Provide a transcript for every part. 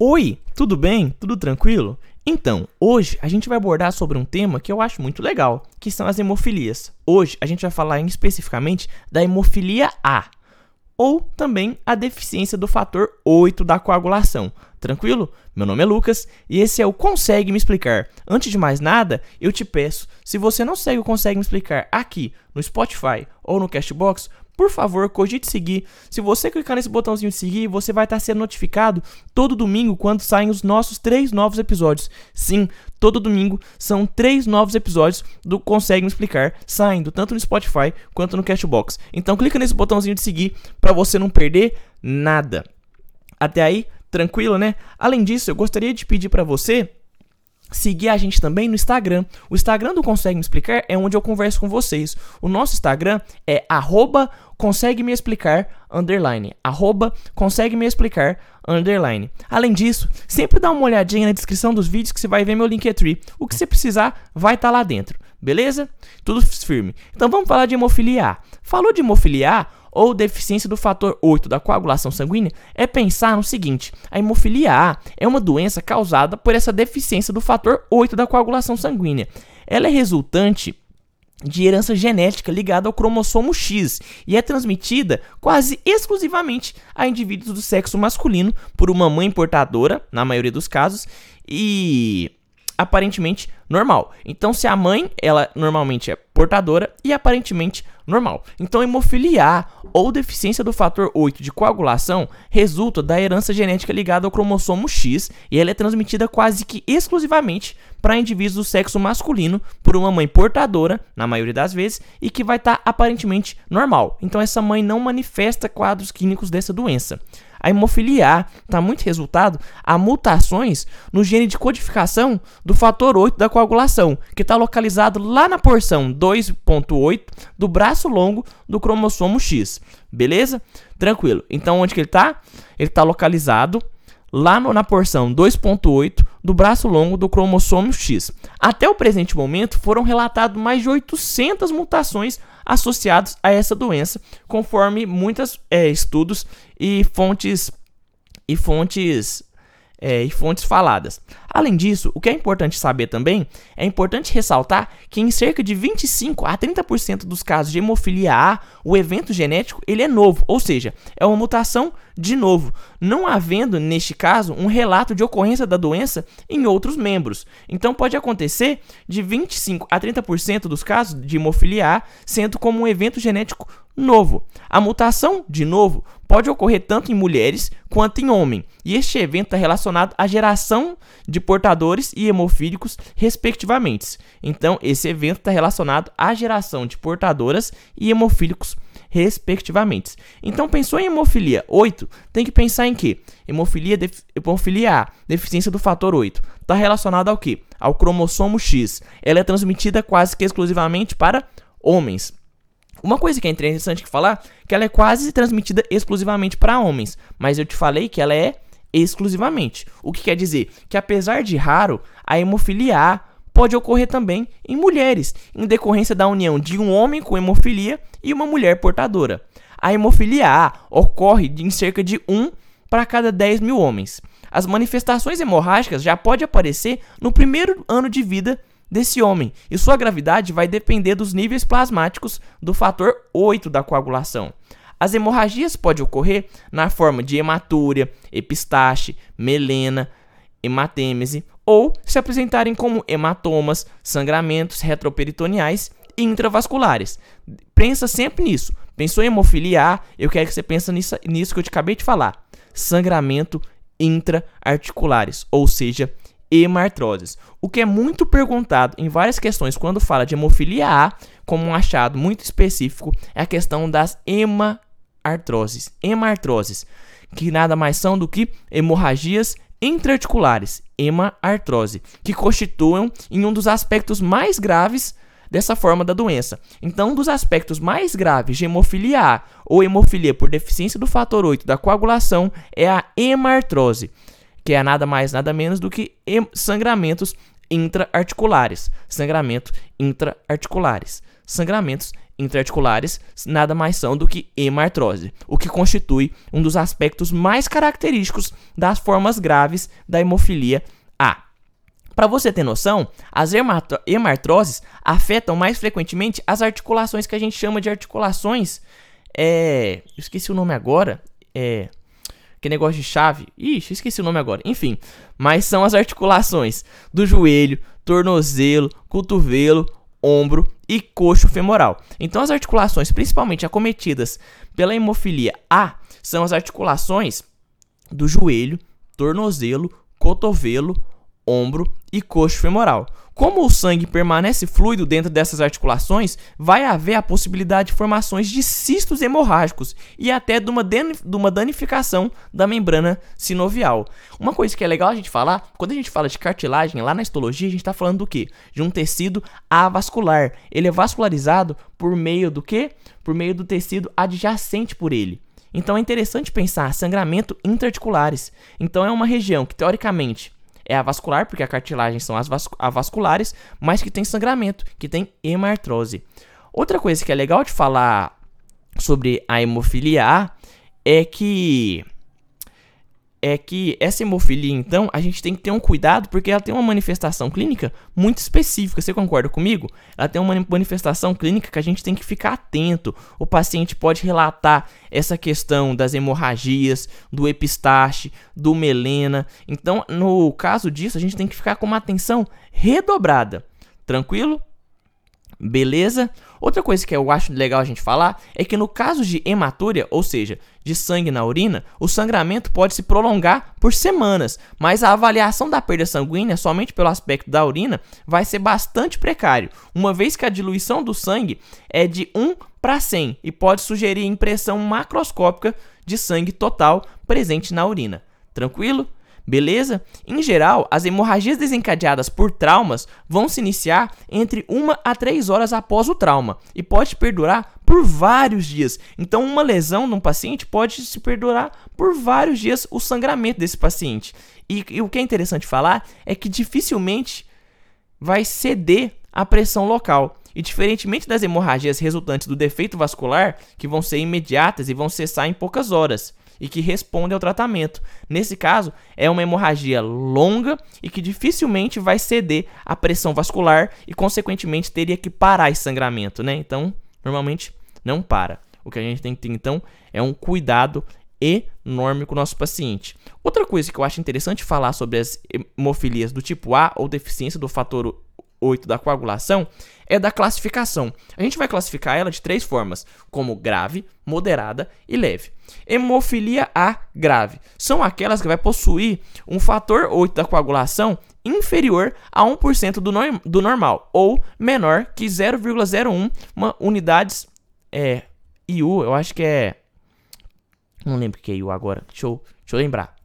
Oi, tudo bem? Tudo tranquilo? Então, hoje a gente vai abordar sobre um tema que eu acho muito legal, que são as hemofilias. Hoje a gente vai falar especificamente da hemofilia A, ou também a deficiência do fator 8 da coagulação. Tranquilo? Meu nome é Lucas e esse é o Consegue Me Explicar. Antes de mais nada, eu te peço, se você não segue o Consegue Me Explicar aqui no Spotify ou no Castbox, por favor, cogite seguir. Se você clicar nesse botãozinho de seguir, você vai estar sendo notificado todo domingo quando saem os nossos três novos episódios. Sim, todo domingo são três novos episódios do Consegue Me Explicar, saindo tanto no Spotify quanto no Cashbox. Então clica nesse botãozinho de seguir para você não perder nada. Até aí, tranquilo, né? Além disso, eu gostaria de pedir para você seguir a gente também no Instagram. O Instagram do Consegue Me Explicar é onde eu converso com vocês. O nosso Instagram é arroba consegue me explicar underline. Arroba consegue me explicar underline. Além disso, sempre dá uma olhadinha na descrição dos vídeos que você vai ver meu Linktree. O que você precisar vai estar tá lá dentro. Beleza? Tudo firme. Então vamos falar de hemofilia A. Falou de hemofilia A, ou deficiência do fator 8 da coagulação sanguínea é pensar no seguinte: a hemofilia A é uma doença causada por essa deficiência do fator 8 da coagulação sanguínea. Ela é resultante de herança genética ligada ao cromossomo X e é transmitida quase exclusivamente a indivíduos do sexo masculino por uma mãe portadora, na maioria dos casos, e aparentemente normal. Então, se a mãe, ela normalmente é portadora e aparentemente normal. Então, hemofilia A ou deficiência do fator 8 de coagulação resulta da herança genética ligada ao cromossomo X e ela é transmitida quase que exclusivamente para indivíduos do sexo masculino por uma mãe portadora, na maioria das vezes, e que vai estar tá aparentemente normal. Então, essa mãe não manifesta quadros clínicos dessa doença. A hemofilia A está muito resultado a mutações no gene de codificação do fator 8 da coagulação, que está localizado lá na porção 2.8 do braço longo do cromossomo X. Beleza? Tranquilo. Então, onde que ele está? Ele está localizado lá no, na porção 2.8 do braço longo do cromossomo X. Até o presente momento, foram relatados mais de 800 mutações associadas a essa doença, conforme muitos é, estudos e fontes e fontes é, e fontes faladas. Além disso, o que é importante saber também é importante ressaltar que em cerca de 25 a 30% dos casos de hemofilia A, o evento genético ele é novo, ou seja, é uma mutação de novo, não havendo neste caso um relato de ocorrência da doença em outros membros. Então pode acontecer de 25 a 30% dos casos de hemofilia A sendo como um evento genético novo. A mutação, de novo, pode ocorrer tanto em mulheres quanto em homem, e este evento está relacionado à geração de portadores e hemofílicos, respectivamente. Então, esse evento está relacionado à geração de portadoras e hemofílicos, respectivamente. Então, pensou em hemofilia 8, tem que pensar em que? Hemofilia, hemofilia A, deficiência do fator 8, está relacionada ao que? Ao cromossomo X. Ela é transmitida quase que exclusivamente para homens. Uma coisa que é interessante falar, que ela é quase transmitida exclusivamente para homens, mas eu te falei que ela é exclusivamente. O que quer dizer que apesar de raro, a hemofilia A pode ocorrer também em mulheres, em decorrência da união de um homem com hemofilia e uma mulher portadora. A hemofilia A ocorre em cerca de 1 para cada 10 mil homens. As manifestações hemorrágicas já podem aparecer no primeiro ano de vida desse homem, e sua gravidade vai depender dos níveis plasmáticos do fator 8 da coagulação. As hemorragias podem ocorrer na forma de hematúria, epistaxe, melena, hematêmese ou se apresentarem como hematomas, sangramentos retroperitoneais e intravasculares. Pensa sempre nisso. Pensou em hemofilia A, eu quero que você pense nisso, nisso que eu te acabei de falar. Sangramento intraarticulares, ou seja, hemartroses. O que é muito perguntado em várias questões quando fala de hemofilia A, como um achado muito específico, é a questão das hemartroses. Hemartroses, que nada mais são do que hemorragias intraarticulares, hemartrose, que constituem em um dos aspectos mais graves dessa forma da doença. Então, um dos aspectos mais graves de hemofilia A ou hemofilia por deficiência do fator 8 da coagulação é a hemartrose que é nada mais nada menos do que sangramentos intraarticulares. Sangramento intraarticulares. Sangramentos intraarticulares nada mais são do que hemartrose, o que constitui um dos aspectos mais característicos das formas graves da hemofilia A. Para você ter noção, as hemartroses afetam mais frequentemente as articulações que a gente chama de articulações. É, esqueci o nome agora. É, que negócio de chave. Ixi, esqueci o nome agora. Enfim, mas são as articulações do joelho, tornozelo, cotovelo, ombro e coxo femoral. Então, as articulações principalmente acometidas pela hemofilia A são as articulações do joelho, tornozelo, cotovelo, ombro e coxo femoral. Como o sangue permanece fluido dentro dessas articulações, vai haver a possibilidade de formações de cistos hemorrágicos e até de uma, de uma danificação da membrana sinovial. Uma coisa que é legal a gente falar, quando a gente fala de cartilagem lá na histologia, a gente está falando do quê? De um tecido avascular. Ele é vascularizado por meio do quê? Por meio do tecido adjacente por ele. Então é interessante pensar sangramento intraarticulares. Então é uma região que teoricamente é a vascular, porque a cartilagem são as vas avasculares, mas que tem sangramento, que tem hemartrose. Outra coisa que é legal de falar sobre a hemofilia A é que é que essa hemofilia, então, a gente tem que ter um cuidado porque ela tem uma manifestação clínica muito específica. Você concorda comigo? Ela tem uma manifestação clínica que a gente tem que ficar atento. O paciente pode relatar essa questão das hemorragias, do epistaxe, do melena. Então, no caso disso, a gente tem que ficar com uma atenção redobrada. Tranquilo? Beleza? Outra coisa que eu acho legal a gente falar é que no caso de hematúria, ou seja, de sangue na urina, o sangramento pode se prolongar por semanas, mas a avaliação da perda sanguínea somente pelo aspecto da urina vai ser bastante precário, uma vez que a diluição do sangue é de 1 para 100 e pode sugerir impressão macroscópica de sangue total presente na urina. Tranquilo? Beleza? Em geral, as hemorragias desencadeadas por traumas vão se iniciar entre 1 a 3 horas após o trauma e pode perdurar por vários dias. Então, uma lesão num paciente pode se perdurar por vários dias o sangramento desse paciente. E, e o que é interessante falar é que dificilmente vai ceder a pressão local. E diferentemente das hemorragias resultantes do defeito vascular, que vão ser imediatas e vão cessar em poucas horas, e que responde ao tratamento. Nesse caso, é uma hemorragia longa e que dificilmente vai ceder à pressão vascular e, consequentemente, teria que parar esse sangramento, né? Então, normalmente não para. O que a gente tem que ter, então, é um cuidado enorme com o nosso paciente. Outra coisa que eu acho interessante falar sobre as hemofilias do tipo A ou deficiência do fator 8 da coagulação é da classificação. A gente vai classificar ela de três formas, como grave, moderada e leve. Hemofilia A grave são aquelas que vai possuir um fator 8 da coagulação inferior a 1% do, norm do normal ou menor que 0,01 unidades é, IU, eu acho que é não lembro o que é IU agora. Deixa eu, deixa eu lembrar.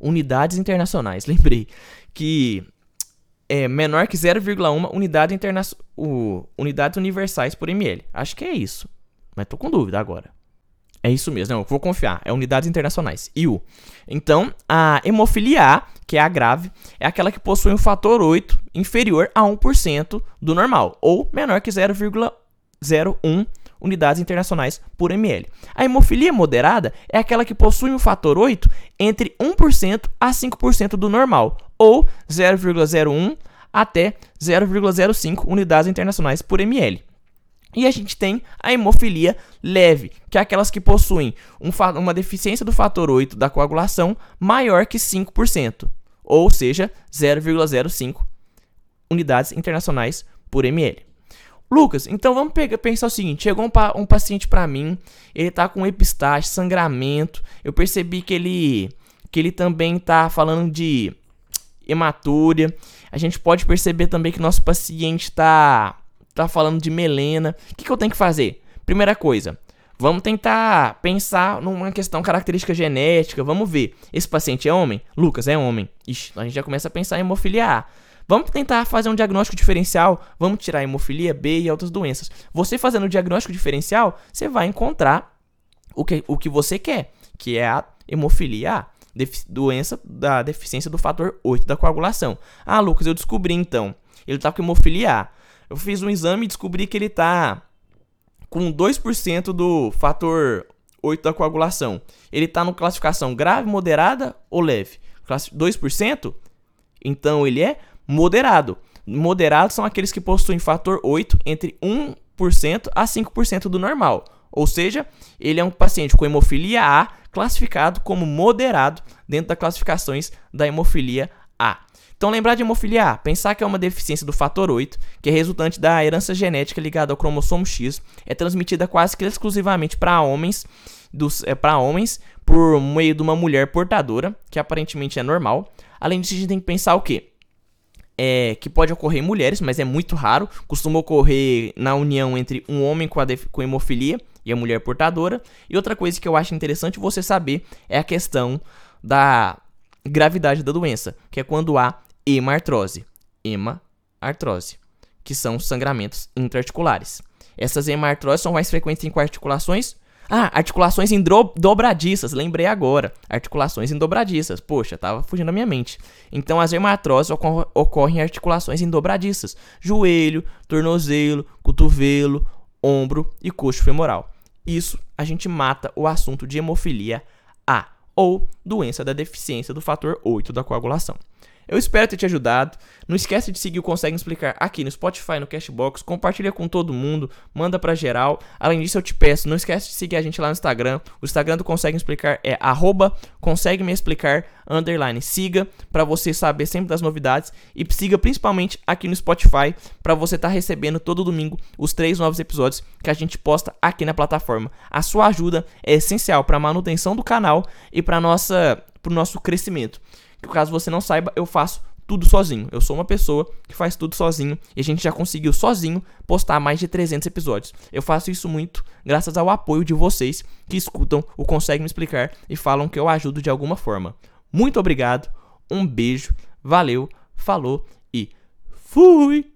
Unidades internacionais, lembrei que é menor que 0,1 unidade interna o, unidades universais por ml. Acho que é isso. Mas tô com dúvida agora. É isso mesmo, não, vou confiar. É unidades internacionais. IU. Então, a hemofilia A, que é a grave, é aquela que possui um fator 8 inferior a 1% do normal, ou menor que 0,01 unidades internacionais por ml. A hemofilia moderada é aquela que possui um fator 8 entre 1% a 5% do normal, ou 0,01 até 0,05 unidades internacionais por ml. E a gente tem a hemofilia leve, que é aquelas que possuem um uma deficiência do fator 8 da coagulação maior que 5%, ou seja, 0,05 unidades internacionais por ml. Lucas, então vamos pegar, pensar o seguinte: chegou um, pa um paciente para mim, ele tá com epistaxe, sangramento. Eu percebi que ele que ele também tá falando de hematúria. A gente pode perceber também que nosso paciente tá tá falando de melena. O que, que eu tenho que fazer? Primeira coisa, vamos tentar pensar numa questão característica genética. Vamos ver. Esse paciente é homem? Lucas é homem. Ixi, a gente já começa a pensar em hemofilia A. Vamos tentar fazer um diagnóstico diferencial, vamos tirar hemofilia B e outras doenças. Você fazendo o diagnóstico diferencial, você vai encontrar o que, o que você quer, que é a hemofilia A. doença da deficiência do fator 8 da coagulação. Ah, Lucas, eu descobri então. Ele tá com hemofilia A. Eu fiz um exame e descobri que ele tá com 2% do fator 8 da coagulação. Ele tá no classificação grave, moderada ou leve? 2%? Então ele é moderado. Moderados são aqueles que possuem fator 8 entre 1% a 5% do normal. Ou seja, ele é um paciente com hemofilia A classificado como moderado dentro das classificações da hemofilia A. Então, lembrar de hemofilia A, pensar que é uma deficiência do fator 8, que é resultante da herança genética ligada ao cromossomo X, é transmitida quase que exclusivamente para homens, é, para homens por meio de uma mulher portadora, que aparentemente é normal. Além disso, a gente tem que pensar o quê? É, que pode ocorrer em mulheres, mas é muito raro. Costuma ocorrer na união entre um homem com, a com hemofilia e a mulher portadora. E outra coisa que eu acho interessante você saber é a questão da gravidade da doença, que é quando há hemartrose, hemartrose, que são sangramentos intraarticulares. Essas hemartroses são mais frequentes em articulações ah, articulações dobradiças, lembrei agora. Articulações dobradiças. Poxa, tava fugindo da minha mente. Então, as hemartroses ocor ocorrem em articulações dobradiças: joelho, tornozelo, cotovelo, ombro e coxo femoral. Isso a gente mata o assunto de hemofilia A, ou doença da deficiência do fator 8 da coagulação. Eu espero ter te ajudado. Não esquece de seguir o Consegue Explicar aqui no Spotify, no Cashbox. Compartilha com todo mundo, manda pra geral. Além disso, eu te peço, não esquece de seguir a gente lá no Instagram. O Instagram do Consegue Explicar é consegue me explicar underline. Siga para você saber sempre das novidades e siga principalmente aqui no Spotify para você estar tá recebendo todo domingo os três novos episódios que a gente posta aqui na plataforma. A sua ajuda é essencial para manutenção do canal e para nossa pro nosso crescimento que caso você não saiba, eu faço tudo sozinho. Eu sou uma pessoa que faz tudo sozinho e a gente já conseguiu sozinho postar mais de 300 episódios. Eu faço isso muito graças ao apoio de vocês que escutam o Consegue Me Explicar e falam que eu ajudo de alguma forma. Muito obrigado, um beijo, valeu, falou e fui!